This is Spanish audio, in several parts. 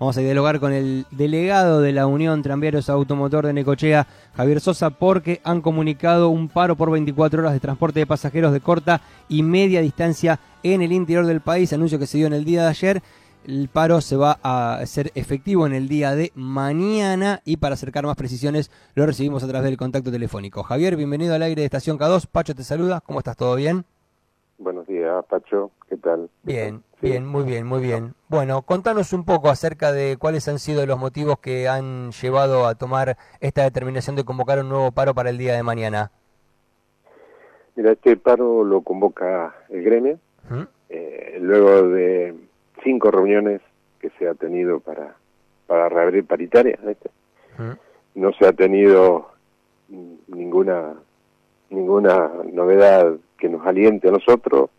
Vamos a dialogar con el delegado de la Unión Tranviarios Automotor de Necochea, Javier Sosa, porque han comunicado un paro por 24 horas de transporte de pasajeros de corta y media distancia en el interior del país, anuncio que se dio en el día de ayer. El paro se va a ser efectivo en el día de mañana y para acercar más precisiones lo recibimos a través del contacto telefónico. Javier, bienvenido al aire de Estación K2. Pacho te saluda. ¿Cómo estás? ¿Todo bien? Buenos días, Pacho. ¿Qué tal? Bien, bien, muy bien, muy bien. Bueno, contanos un poco acerca de cuáles han sido los motivos que han llevado a tomar esta determinación de convocar un nuevo paro para el día de mañana. Mira, este paro lo convoca el gremio, eh, luego de cinco reuniones que se ha tenido para, para reabrir paritarias, no se ha tenido ninguna ninguna novedad que nos aliente a nosotros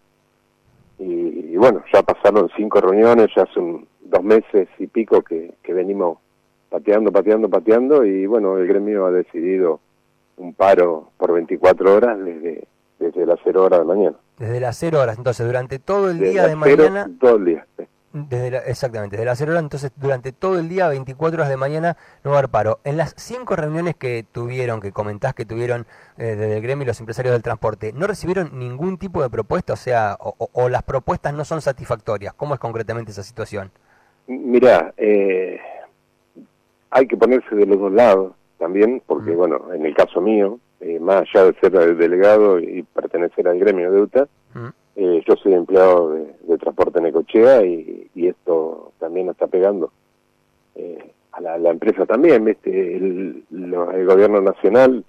y, bueno, ya pasaron cinco reuniones, ya son dos meses y pico que, que venimos pateando, pateando, pateando y bueno, el gremio ha decidido un paro por 24 horas desde desde las 0 horas de mañana. Desde las 0 horas, entonces durante todo el día de mañana... Todo el día. Desde exactamente, desde las 0 horas, entonces durante todo el día, 24 horas de mañana, no va a haber paro. En las cinco reuniones que tuvieron, que comentás que tuvieron eh, desde el gremio y los empresarios del transporte, ¿no recibieron ningún tipo de propuesta? O sea, o, las propuestas no son satisfactorias. ¿Cómo es concretamente esa situación? Mira, eh, hay que ponerse de los dos lados también, porque bueno, en el caso mío, eh, más allá de ser delegado y pertenecer al gremio de UTA, mm. eh, yo soy empleado de, transporte en Ecochea y, esto también está pegando eh, a la, empresa también. ¿viste? El, gobierno nacional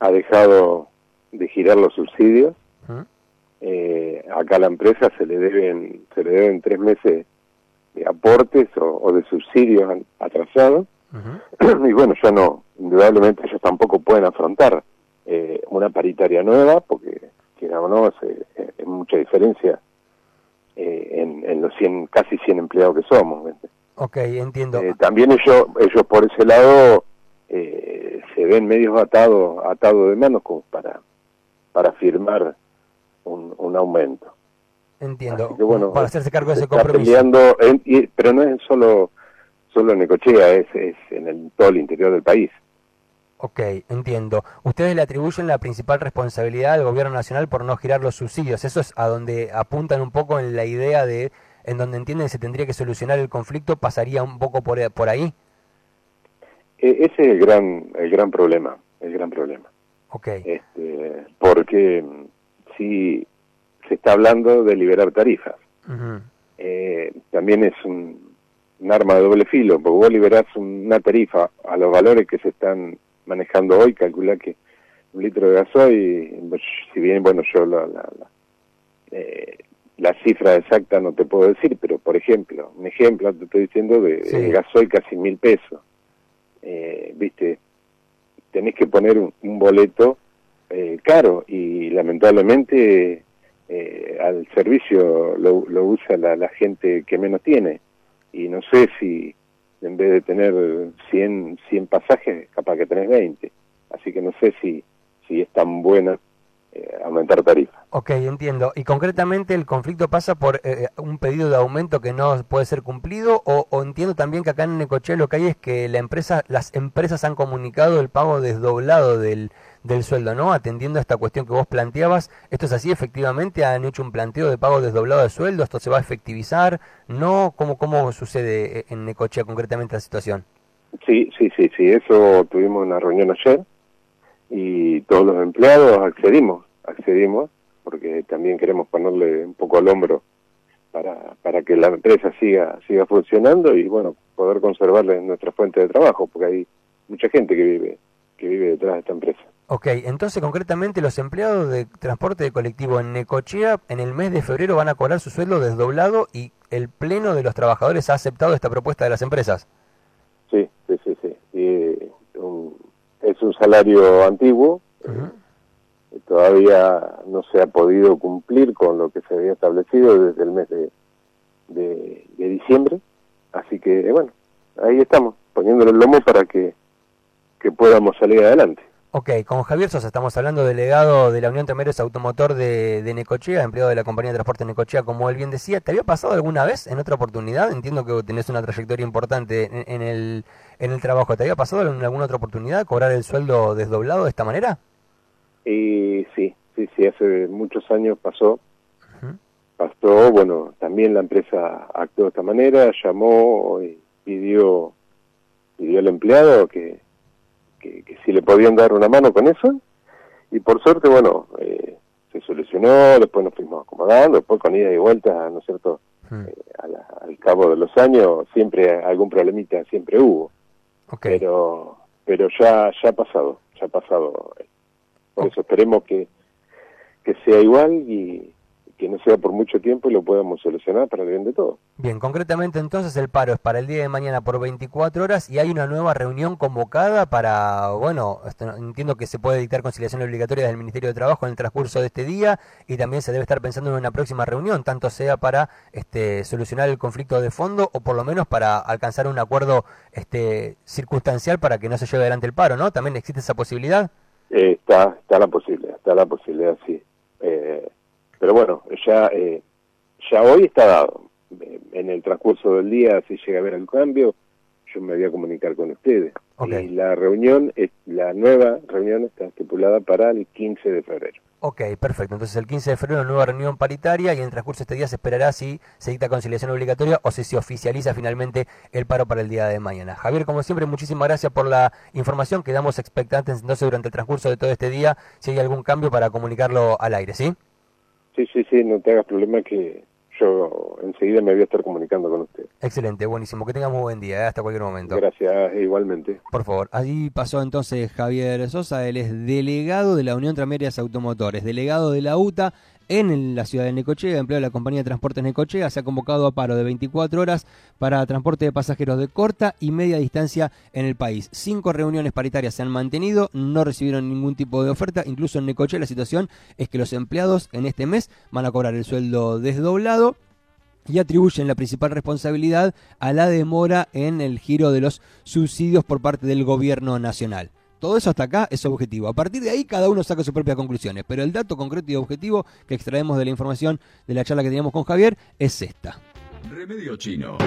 ha dejado de girar los subsidios. Mm. acá a la empresa se le deben se le deben tres meses de aportes o de subsidios atrasados y bueno, ya no, indudablemente ellos tampoco pueden afrontar eh, una paritaria nueva, porque, digamos, no, es, mucha diferencia eh, en, en, los 100, casi 100 empleados que somos. Ok, entiendo. Eh, también ellos, ellos por ese lado se ven medios atados atados de manos como para, para firmar un, un aumento. Entiendo. bueno, para hacerse cargo de ese compromiso. pero no es solo solo en Necochea, es, es en el, todo el interior del país. Ok, entiendo. Ustedes le atribuyen la principal responsabilidad al gobierno nacional por no girar los subsidios. Eso es a donde apuntan un poco en la idea de, en donde entienden que se tendría que solucionar el conflicto, pasaría un poco por, por ahí. E, ese es el gran, el gran problema, el gran problema. Ok. Este, porque si se está hablando de liberar tarifas, eh, también es un, un arma de doble filo, porque vos liberás una tarifa a los valores que se están manejando hoy, calcula que un litro de gasoil, si bien, bueno, yo la, la, la, eh, la, cifra exacta no te puedo decir, pero por ejemplo, un ejemplo, te estoy diciendo de, gasoil casi mil pesos, eh, viste, tenés que poner un, boleto eh, caro y lamentablemente eh, al servicio lo, lo usa la, la gente que menos tiene. Y no sé si en vez de tener 100, 100 pasajes, capaz que tenés 20. Así que no sé si, si es tan buena eh, aumentar tarifas. Ok, entiendo. ¿Y concretamente el conflicto pasa por eh, un pedido de aumento que no puede ser cumplido? O, entiendo también que acá en Necoche lo que hay es que la empresa, las empresas han comunicado el pago desdoblado del, del sueldo, ¿no? Atendiendo a esta cuestión que vos planteabas, ¿esto es así? ¿Efectivamente han hecho un planteo de pago desdoblado de sueldo? ¿Esto se va a efectivizar? ¿No? ¿Cómo, cómo sucede en Necochea concretamente la situación? Sí, sí, sí, sí, eso tuvimos una reunión ayer y todos los empleados accedimos, accedimos, porque también queremos ponerle un poco al hombro para, para que la empresa siga, siga funcionando y bueno, poder conservarle nuestra fuente de trabajo, porque hay mucha gente que vive, que vive detrás de esta empresa. Ok, entonces concretamente los empleados de transporte de colectivo en Necochea en el mes de febrero van a cobrar su sueldo desdoblado y el pleno de los trabajadores ha aceptado esta propuesta de las empresas. Sí, sí, sí, sí. Es un salario antiguo, eh, todavía no se ha podido cumplir con lo que se había establecido desde el mes de, de, de diciembre, así que bueno, ahí estamos, poniéndole el lomo para que, que podamos salir adelante. Ok, con Javier Sosa estamos hablando, delegado de la Unión Tremeros Automotor de, de, Necochea, empleado de la compañía de transporte Necochea, como él bien decía. ¿Te había pasado alguna vez en otra oportunidad? Entiendo que tenés una trayectoria importante en, el, en el trabajo. ¿Te había pasado en alguna otra oportunidad cobrar el sueldo desdoblado de esta manera? Y sí, sí, sí, hace muchos años pasó. Pasó, bueno, también la empresa actuó de esta manera, llamó y pidió, pidió al empleado que que, si le podían dar una mano con eso. Y por suerte, bueno, eh, se solucionó, después nos fuimos acomodando, después con ida y vuelta, ¿no es cierto? Hmm. Eh, al cabo de los años siempre algún problemita siempre hubo. Pero pero ya ya ha pasado, ya ha pasado. Por eso esperemos que, que sea igual y, que no sea por mucho tiempo y lo podamos solucionar para el bien de todos. Bien, concretamente entonces el paro es para el día de mañana por 24 horas y hay una nueva reunión convocada para, bueno, entiendo que se puede dictar conciliación obligatoria del Ministerio de Trabajo en el transcurso de este día y también se debe estar pensando en una próxima reunión, tanto sea para este, solucionar el conflicto de fondo o por lo menos para alcanzar un acuerdo este, circunstancial para que no se lleve adelante el paro, ¿no? ¿También existe esa posibilidad? Eh, está, está la posibilidad, está la posibilidad, sí. Eh, pero bueno, ya, eh, ya hoy está dado. En el transcurso del día, si llega a haber algún cambio, yo me voy a comunicar con ustedes. Y la reunión, la nueva reunión está estipulada para el 15 de febrero. Ok, perfecto. Entonces el 15 de febrero nueva reunión paritaria y en el transcurso de este día se esperará si se dicta conciliación obligatoria o si se oficializa finalmente el paro para el día de mañana. Javier, como siempre, muchísimas gracias por la información. Quedamos expectantes entonces durante el transcurso de todo este día si hay algún cambio para comunicarlo al aire, ¿sí? Sí, sí, sí, no te hagas problema que yo enseguida me voy a estar comunicando con usted. Excelente, buenísimo. Que tengamos un buen día, ¿eh? hasta cualquier momento. Gracias, igualmente. Por favor. Allí pasó entonces Javier Sosa, él es delegado de la Unión Tramerias Automotores, delegado de la UTA en la ciudad de Necochea, empleo de la compañía de transportes Necochea, se ha convocado a paro de 24 horas para transporte de pasajeros de corta y media distancia en el país. Cinco reuniones paritarias se han mantenido, no recibieron ningún tipo de oferta, incluso en Necochea la situación es que los empleados en este mes van a cobrar el sueldo desdoblado y atribuyen la principal responsabilidad a la demora en el giro de los subsidios por parte del gobierno nacional. Todo eso hasta acá es objetivo. A partir de ahí cada uno saca sus propias conclusiones. Pero el dato concreto y objetivo que extraemos de la información de la charla que teníamos con Javier es esta. Remedio chino.